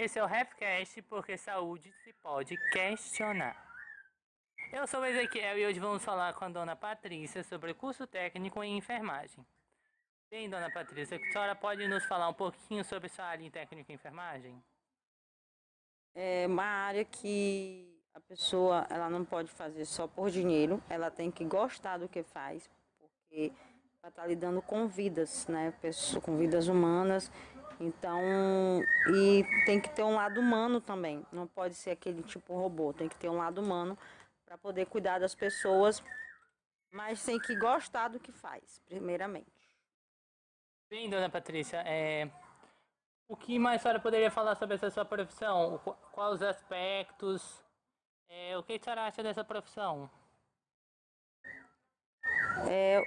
esse é o Refcast, porque saúde se pode questionar. Eu sou o Ezequiel e hoje vamos falar com a dona Patrícia sobre curso técnico em enfermagem. Bem, dona Patrícia, a senhora pode nos falar um pouquinho sobre sua área em técnico em enfermagem? É uma área que a pessoa ela não pode fazer só por dinheiro, ela tem que gostar do que faz, porque vai estar lidando com vidas, né? Com vidas humanas então, e tem que ter um lado humano também. Não pode ser aquele tipo robô, tem que ter um lado humano para poder cuidar das pessoas, mas tem que gostar do que faz, primeiramente. Bem, dona Patrícia, é... o que mais a senhora poderia falar sobre essa sua profissão? Quais os aspectos? É... O que a senhora acha dessa profissão? É,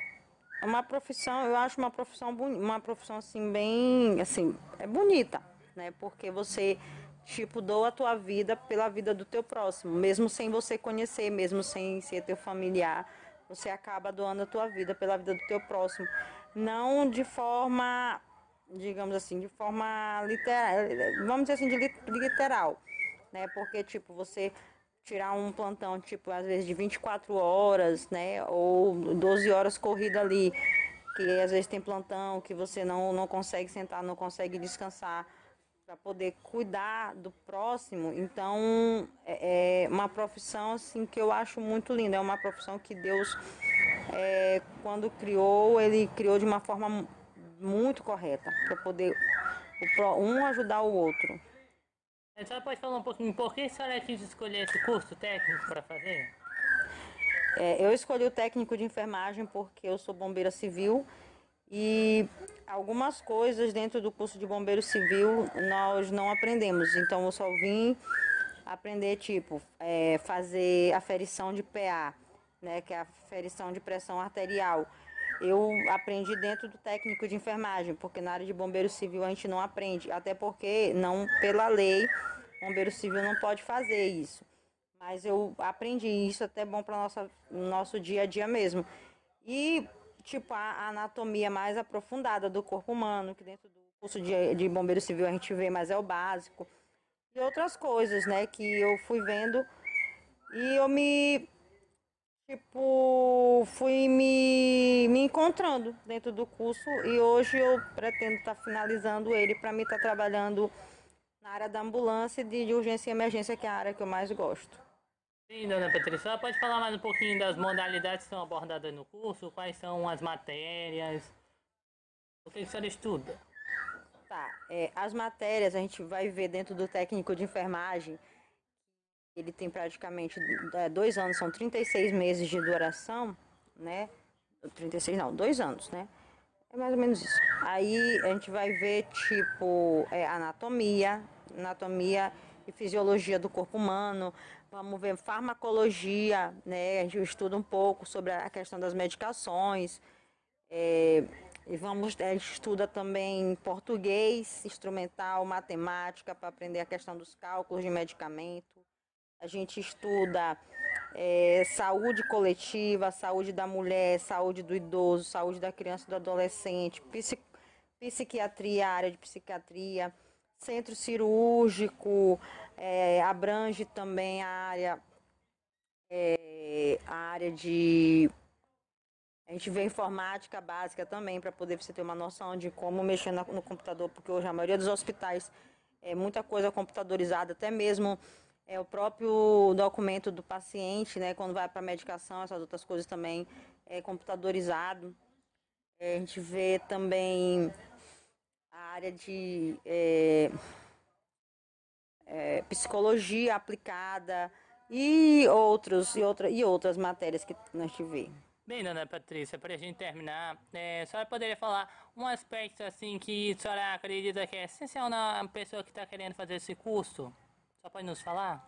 é uma profissão, eu acho uma profissão uma profissão assim bem, assim, é bonita, né? Porque você tipo doa a tua vida pela vida do teu próximo, mesmo sem você conhecer, mesmo sem ser teu familiar, você acaba doando a tua vida pela vida do teu próximo, não de forma, digamos assim, de forma literal, vamos dizer assim, de literal, né? Porque tipo, você tirar um plantão, tipo, às vezes de 24 horas, né? Ou 12 horas corrida ali, que às vezes tem plantão, que você não, não consegue sentar, não consegue descansar para poder cuidar do próximo. Então, é, é uma profissão assim que eu acho muito linda. É uma profissão que Deus, é, quando criou, ele criou de uma forma muito correta para poder um ajudar o outro. A senhora pode falar um pouquinho por que a senhora quis escolher esse curso técnico para fazer? É, eu escolhi o técnico de enfermagem porque eu sou bombeira civil e algumas coisas dentro do curso de bombeiro civil nós não aprendemos. Então eu só vim aprender tipo é, fazer aferição de PA, né, que é a aferição de pressão arterial. Eu aprendi dentro do técnico de enfermagem, porque na área de bombeiro civil a gente não aprende, até porque não pela lei, bombeiro civil não pode fazer isso. Mas eu aprendi isso até bom para nossa nosso dia a dia mesmo. E tipo a anatomia mais aprofundada do corpo humano, que dentro do curso de, de bombeiro civil a gente vê, mas é o básico. E outras coisas, né, que eu fui vendo e eu me tipo, fui me, me encontrando dentro do curso e hoje eu pretendo estar tá finalizando ele para mim estar tá trabalhando na área da ambulância de, de urgência e emergência, que é a área que eu mais gosto. Sim, dona Patrícia, pode falar mais um pouquinho das modalidades que são abordadas no curso? Quais são as matérias? O que a senhora estuda? Tá, é, as matérias a gente vai ver dentro do técnico de enfermagem, ele tem praticamente é, dois anos, são 36 meses de duração, né? 36 não, dois anos, né? É mais ou menos isso. Aí a gente vai ver, tipo, é, anatomia, anatomia e fisiologia do corpo humano. Vamos ver farmacologia, né? A gente estuda um pouco sobre a questão das medicações. É, e vamos, a gente estuda também português, instrumental, matemática, para aprender a questão dos cálculos de medicamento. A gente estuda é, saúde coletiva, saúde da mulher, saúde do idoso, saúde da criança e do adolescente, psiquiatria, área de psiquiatria, centro cirúrgico, é, abrange também a área, é, a área de. A gente vê informática básica também, para poder você ter uma noção de como mexer no computador, porque hoje a maioria dos hospitais é muita coisa computadorizada, até mesmo é o próprio documento do paciente, né, quando vai para medicação, essas outras coisas também é computadorizado. É, a gente vê também a área de é, é, psicologia aplicada e outros e, outra, e outras matérias que nós tivemos. Bem, dona Patrícia, para a gente terminar, é, a senhora poderia falar um aspecto assim que a senhora acredita que é essencial na pessoa que está querendo fazer esse curso? Só pode nos falar?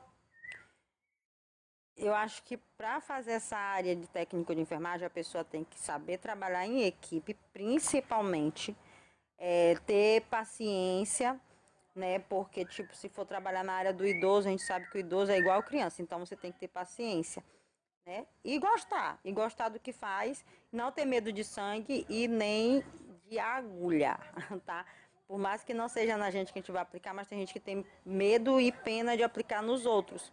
Eu acho que para fazer essa área de técnico de enfermagem, a pessoa tem que saber trabalhar em equipe, principalmente, é, ter paciência, né? Porque, tipo, se for trabalhar na área do idoso, a gente sabe que o idoso é igual criança, então você tem que ter paciência, né? E gostar, e gostar do que faz, não ter medo de sangue e nem de agulha, tá? Por mais que não seja na gente que a gente vai aplicar, mas tem gente que tem medo e pena de aplicar nos outros.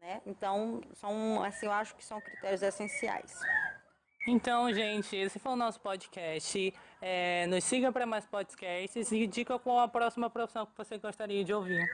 Né? Então, são, assim, eu acho que são critérios essenciais. Então, gente, esse foi o nosso podcast. É, nos siga para mais podcasts e diga qual a próxima profissão que você gostaria de ouvir.